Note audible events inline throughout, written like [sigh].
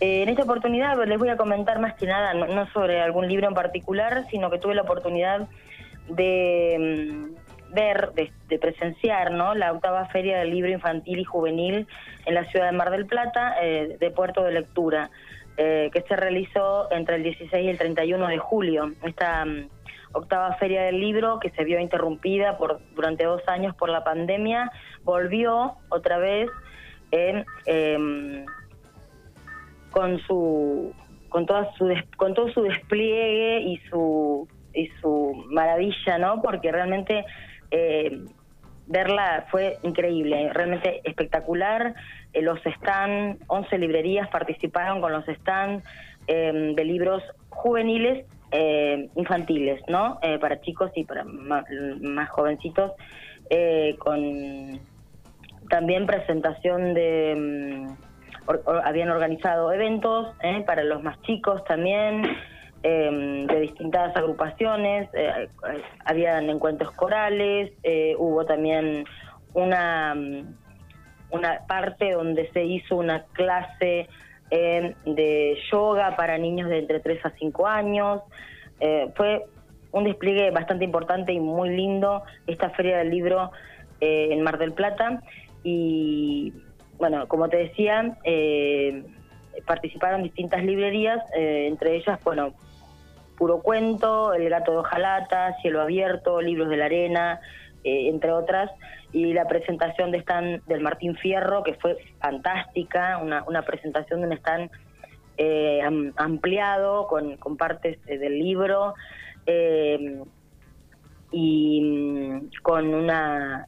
Eh, en esta oportunidad les voy a comentar más que nada, no, sobre algún libro en particular, sino que tuve la oportunidad de mm, ver, de, presenciar ¿no? la octava feria del libro infantil y juvenil en la ciudad de Mar del Plata, eh, de Puerto de Lectura, eh, que se realizó entre el 16 y el 31 de julio. Esta mm, octava feria del libro, que se vio interrumpida por, durante dos años por la pandemia, volvió otra vez en em, con su con toda su con todo su despliegue y su y su maravilla, ¿no? Porque realmente eh, verla fue increíble, realmente espectacular. Eh, los stands, 11 librerías participaron con los stands em, de libros juveniles, eh, infantiles, ¿no? para chicos y para más, más jovencitos, con también presentación de habían organizado eventos ¿eh? para los más chicos también, em, de distintas agrupaciones, eh, habían encuentros corales, eh, hubo también una, una parte donde se hizo una clase em, de yoga para niños de entre 3 a 5 años. fue un despliegue bastante importante y muy lindo esta feria del libro en Mar del Plata y bueno, como te decía, eh, participaron distintas librerías, eh, entre ellas, bueno, Puro Cuento, El Gato de Ojalata, Cielo Abierto, Libros de la Arena, eh, entre otras, y la presentación de stand del Martín Fierro, que fue fantástica, una, una presentación de un stand ampliado con, con partes del libro y mm, con una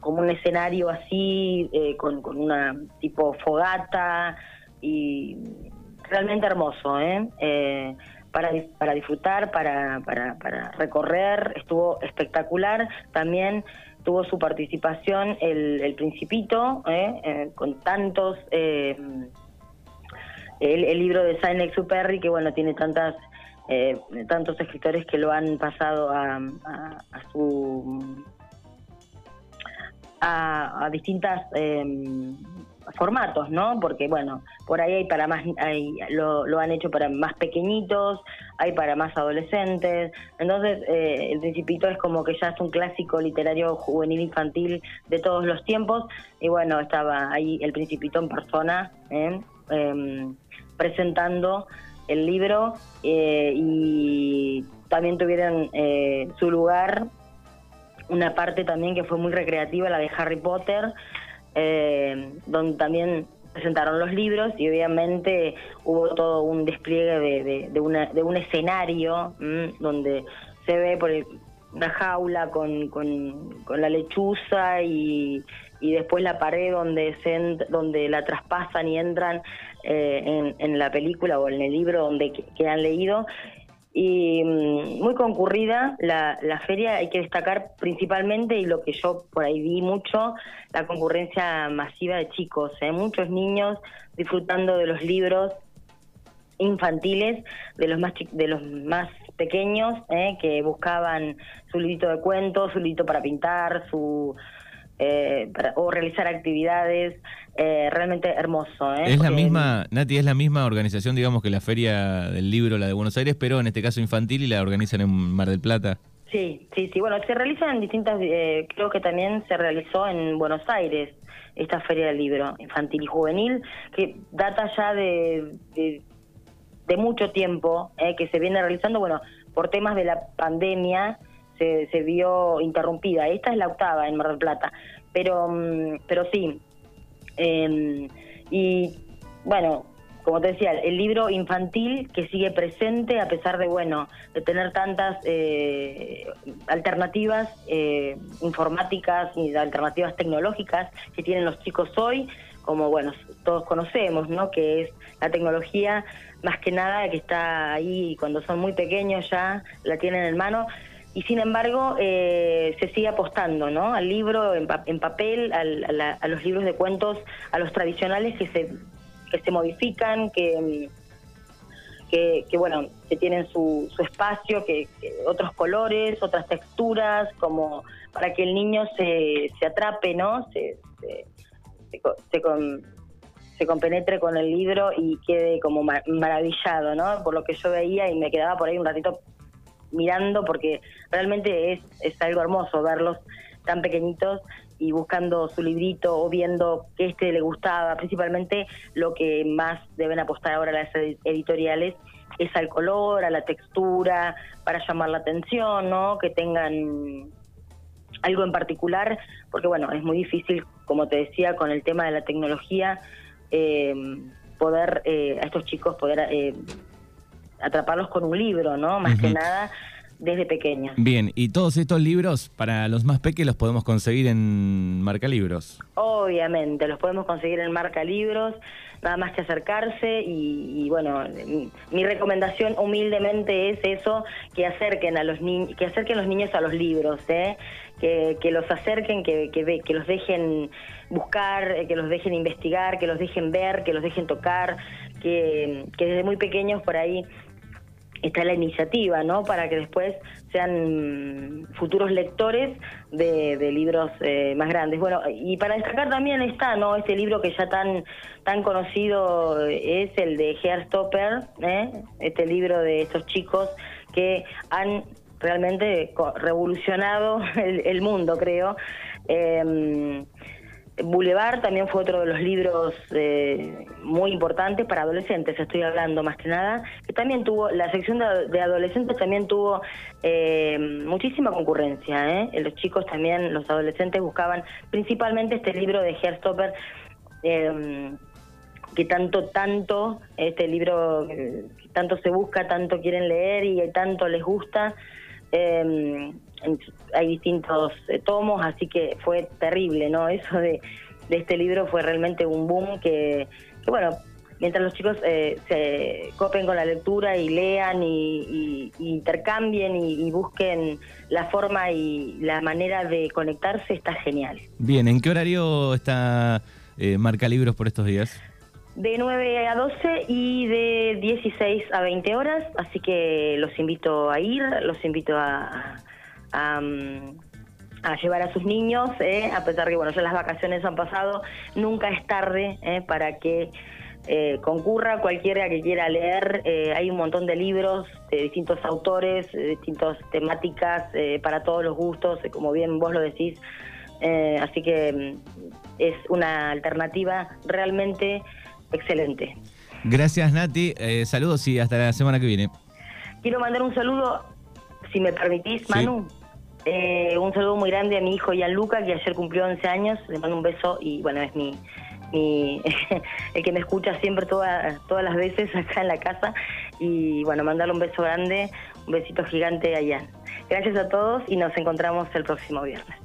como un escenario así, eh, con, con, una tipo fogata y realmente hermoso, ¿eh? eh para, para disfrutar, para, para, para recorrer, estuvo espectacular. También tuvo su participación el, el Principito, ¿eh? con tantos... el, el, libro de Saint-Exupéry, que bueno, tiene tantas tantos escritores que lo han pasado a, a su a, distintas em, formatos, ¿no? Porque bueno, por ahí hay para más, hay, lo, han hecho para más pequeñitos, hay para más adolescentes, entonces eh, el Principito es como que ya es un clásico literario juvenil infantil de todos los tiempos y bueno, estaba ahí el Principito en persona ¿eh? em, presentando el libro eh, y también tuvieron su lugar una parte también que fue muy recreativa, la de Harry Potter, eh, donde también presentaron los libros y obviamente hubo todo un despliegue de, de, una, de un escenario donde se ve por una jaula con, con, la lechuza y, y, después la pared donde se donde la traspasan y entran eh, en, en, la película o en el libro donde que han leído y mm, muy concurrida la, la, feria, hay que destacar principalmente, y lo que yo por ahí vi mucho, la concurrencia masiva de chicos, ¿eh? muchos niños disfrutando de los libros infantiles, de los más, de los más pequeños, ¿eh? que buscaban su librito de cuentos, su librito para pintar, su eh, o realizar actividades eh, realmente hermoso. ¿eh? Es la misma, Nati, es la misma organización, digamos, que la Feria del Libro, la de Buenos Aires, pero en este caso infantil y la organizan en Mar del Plata. Sí, sí, sí. Bueno, se realizan en distintas, creo que también se realizó en Buenos Aires esta Feria del Libro infantil y juvenil, que data ya de, de, mucho tiempo, que se viene realizando, bueno, por temas de la pandemia, se, se vio interrumpida. Esta es la octava en Mar del Plata, pero, mm, pero sí. Em, y bueno, como te decía, el libro infantil que sigue presente a pesar de, bueno, de tener tantas eh, alternativas eh, informáticas y alternativas tecnológicas que tienen los chicos hoy, como, bueno, todos conocemos, ¿no? Que es la tecnología, más que nada, que está ahí cuando son muy pequeños ya, la tienen en mano, y sin embargo eh, se sigue apostando ¿no? al libro en, papel, a, los libros de cuentos, a los tradicionales que se, que se modifican, que, que, bueno, que tienen su, su espacio, que, otros colores, otras texturas, como para que el niño se, se atrape, ¿no? Se, se, se compenetre con el libro y quede como maravillado, ¿no? Por lo que yo veía y me quedaba por ahí un ratito mirando porque realmente es, es algo hermoso verlos tan pequeñitos y buscando su librito o viendo que este le gustaba. Principalmente lo que más deben apostar ahora las editoriales es al color, a la textura, para llamar la atención, ¿no? Que tengan algo en particular, porque bueno, es muy difícil, como te decía, con el tema de la tecnología, eh, poder eh, a estos chicos poder eh, atraparlos con un libro, ¿no? Más que nada desde pequeños. Bien, y todos estos libros para los más pequeños los podemos conseguir en Marca Libros. Obviamente, los podemos conseguir en Marca Libros, nada más que acercarse y, bueno, mi, recomendación humildemente es eso, que acerquen a los niños, que acerquen los niños a los libros, ¿eh? que, que los acerquen, que, que, que los dejen buscar, eh, que los dejen investigar, que los dejen ver, que los dejen tocar, que, que desde muy pequeños por ahí está la iniciativa, ¿no? Para que después sean futuros lectores de, libros eh, más grandes. Bueno, y para destacar también está, ¿no? Este libro que ya tan tan conocido es el de Stopper, ¿eh? Este libro de estos chicos que han realmente revolucionado [laughs] el, el mundo, creo. Eh, Boulevard también fue otro de los libros eh, muy importantes para adolescentes, estoy hablando más que nada, que también tuvo, la sección de, adolescentes también tuvo eh, muchísima concurrencia, ¿eh? los chicos también, los adolescentes buscaban principalmente este libro de Herstopper, eh, que tanto, tanto, este libro tanto se busca, tanto quieren leer y tanto les gusta. Eh, hay distintos eh, tomos, así que fue terrible, ¿no? [laughs] Eso de, este libro fue realmente un boom que, bueno, mientras los chicos eh, se copen con la lectura y lean y, intercambien y, busquen la forma y la manera de conectarse, está genial. Bien, ¿en qué horario está eh, Marca Libros por estos días? De 9 a 12 y de 16 a 20 horas, así que los invito a ir, los invito a, a, llevar a sus niños, ¿eh? a pesar que bueno, ya las vacaciones han pasado, nunca es tarde ¿eh? para que eh, concurra cualquiera que quiera leer. hay un montón de libros de distintos autores, de distintas temáticas, para todos los gustos, como bien vos lo decís. así que mm, es una alternativa realmente excelente. Gracias Nati, saludos y hasta la semana que viene. Quiero mandar un saludo, si me permitís, Manu. Eh, un saludo muy grande a mi hijo Gianluca, que ayer cumplió 11 años. Le mando un beso y bueno, es mi, [laughs] el que me escucha siempre todas todas las veces acá en la casa. Y bueno, mandarle un beso grande, un besito gigante a Gracias a todos y nos encontramos el próximo viernes.